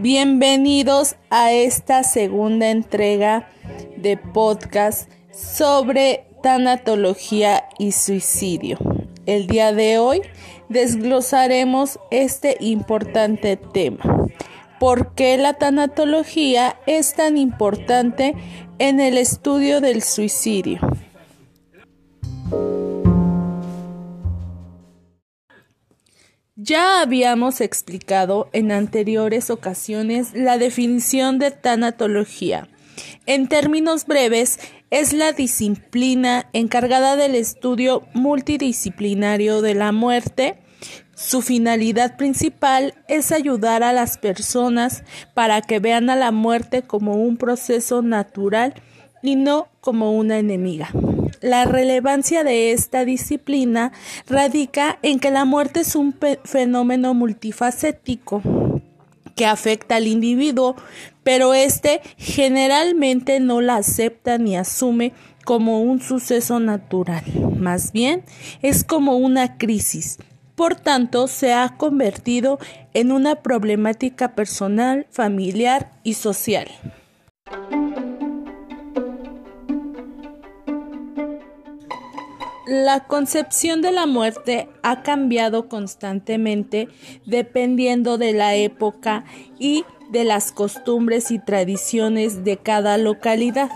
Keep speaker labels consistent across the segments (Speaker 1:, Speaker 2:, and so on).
Speaker 1: Bienvenidos a esta segunda entrega de podcast sobre tanatología y suicidio. El día de hoy desglosaremos este importante tema. ¿Por qué la tanatología es tan importante en el estudio del suicidio? Ya habíamos explicado en anteriores ocasiones la definición de tanatología. En términos breves, es la disciplina encargada del estudio multidisciplinario de la muerte. Su finalidad principal es ayudar a las personas para que vean a la muerte como un proceso natural y no como una enemiga. La relevancia de esta disciplina radica en que la muerte es un fenómeno multifacético que afecta al individuo, pero éste generalmente no la acepta ni asume como un suceso natural. Más bien, es como una crisis. Por tanto, se ha convertido en una problemática personal, familiar y social. La concepción de la muerte ha cambiado constantemente dependiendo de la época y de las costumbres y tradiciones de cada localidad.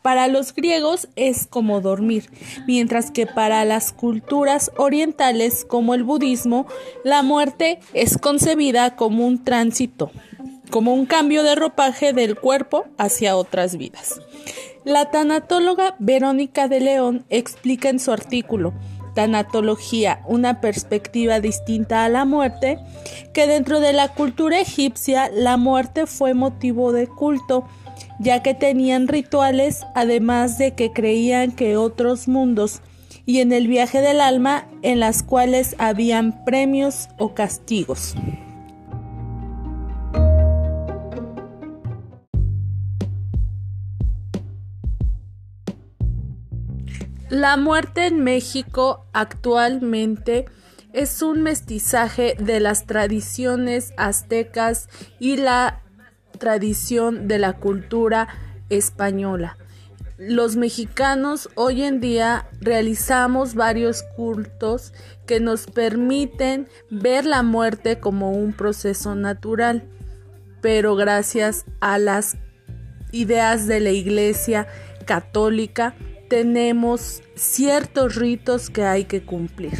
Speaker 1: Para los griegos es como dormir, mientras que para las culturas orientales como el budismo, la muerte es concebida como un tránsito, como un cambio de ropaje del cuerpo hacia otras vidas. La tanatóloga Verónica de León explica en su artículo Tanatología, una perspectiva distinta a la muerte, que dentro de la cultura egipcia la muerte fue motivo de culto, ya que tenían rituales, además de que creían que otros mundos y en el viaje del alma en las cuales habían premios o castigos. La muerte en México actualmente es un mestizaje de las tradiciones aztecas y la tradición de la cultura española. Los mexicanos hoy en día realizamos varios cultos que nos permiten ver la muerte como un proceso natural, pero gracias a las ideas de la Iglesia católica, tenemos ciertos ritos que hay que cumplir.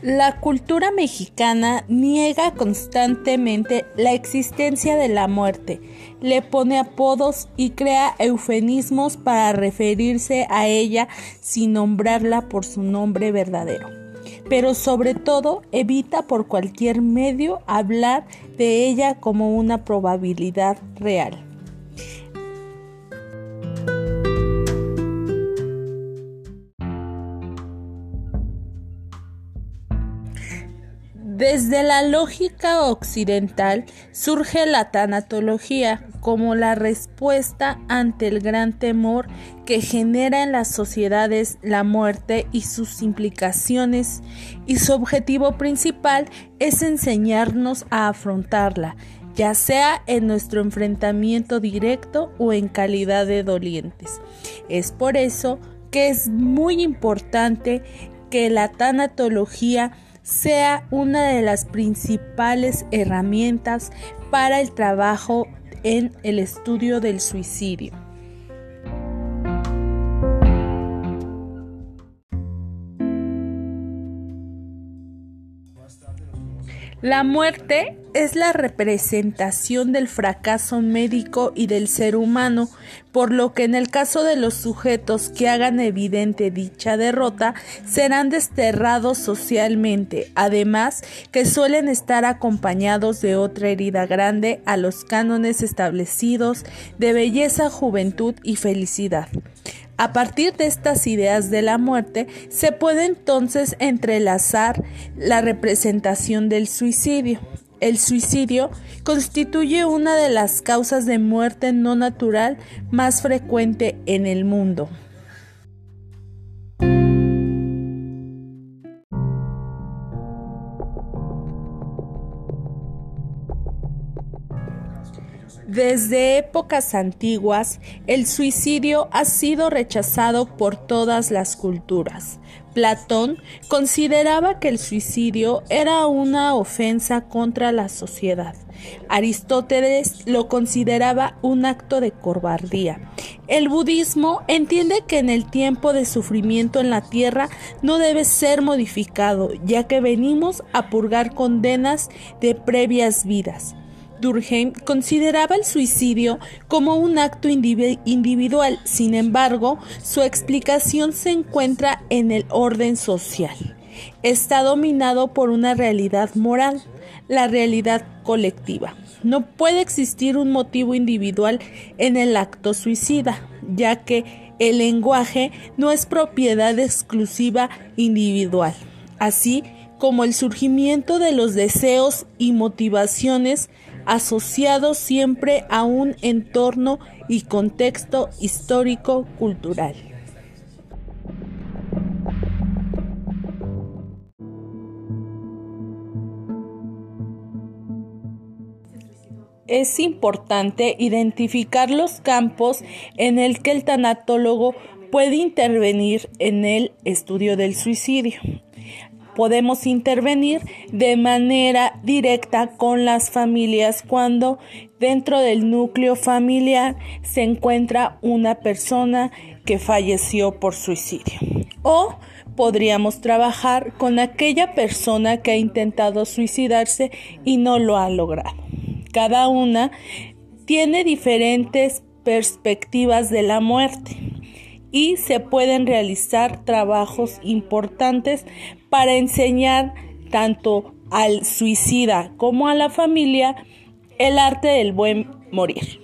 Speaker 1: La cultura mexicana niega constantemente la existencia de la muerte, le pone apodos y crea eufemismos para referirse a ella sin nombrarla por su nombre verdadero pero sobre todo evita por cualquier medio hablar de ella como una probabilidad real. Desde la lógica occidental surge la tanatología como la respuesta ante el gran temor que genera en las sociedades la muerte y sus implicaciones y su objetivo principal es enseñarnos a afrontarla, ya sea en nuestro enfrentamiento directo o en calidad de dolientes. Es por eso que es muy importante que la tanatología sea una de las principales herramientas para el trabajo en el estudio del suicidio. La muerte es la representación del fracaso médico y del ser humano, por lo que en el caso de los sujetos que hagan evidente dicha derrota, serán desterrados socialmente, además que suelen estar acompañados de otra herida grande a los cánones establecidos de belleza, juventud y felicidad. A partir de estas ideas de la muerte, se puede entonces entrelazar la representación del suicidio. el suicidio constituye una de las causas de muerte no natural más frecuente en el mundo. Desde épocas antiguas, el suicidio ha sido rechazado por todas las culturas. Platón consideraba que el suicidio era una ofensa contra la sociedad. Aristóteles lo consideraba un acto de cobardía. El budismo entiende que en el tiempo de sufrimiento en la tierra no debe ser modificado, ya que venimos a purgar condenas de previas vidas. Durkheim consideraba el suicidio como un acto individual, sin embargo, su explicación se encuentra en el orden social. Está dominado por una realidad moral, la realidad colectiva. No puede existir un motivo individual en el acto suicida, ya que el lenguaje no es propiedad exclusiva individual. Así, como el surgimiento de los deseos y motivaciones asociados siempre a un entorno y contexto histórico-cultural. Es importante identificar los campos en el que el tanatólogo puede intervenir en el estudio del suicidio podemos intervenir de manera directa con las familias cuando dentro del núcleo familiar se encuentra una persona que falleció por suicidio. O podríamos trabajar con aquella persona que ha intentado suicidarse y no lo ha logrado. Cada una tiene diferentes perspectivas de la muerte y se pueden realizar trabajos importantes para enseñar tanto al suicida como a la familia el arte del buen morir.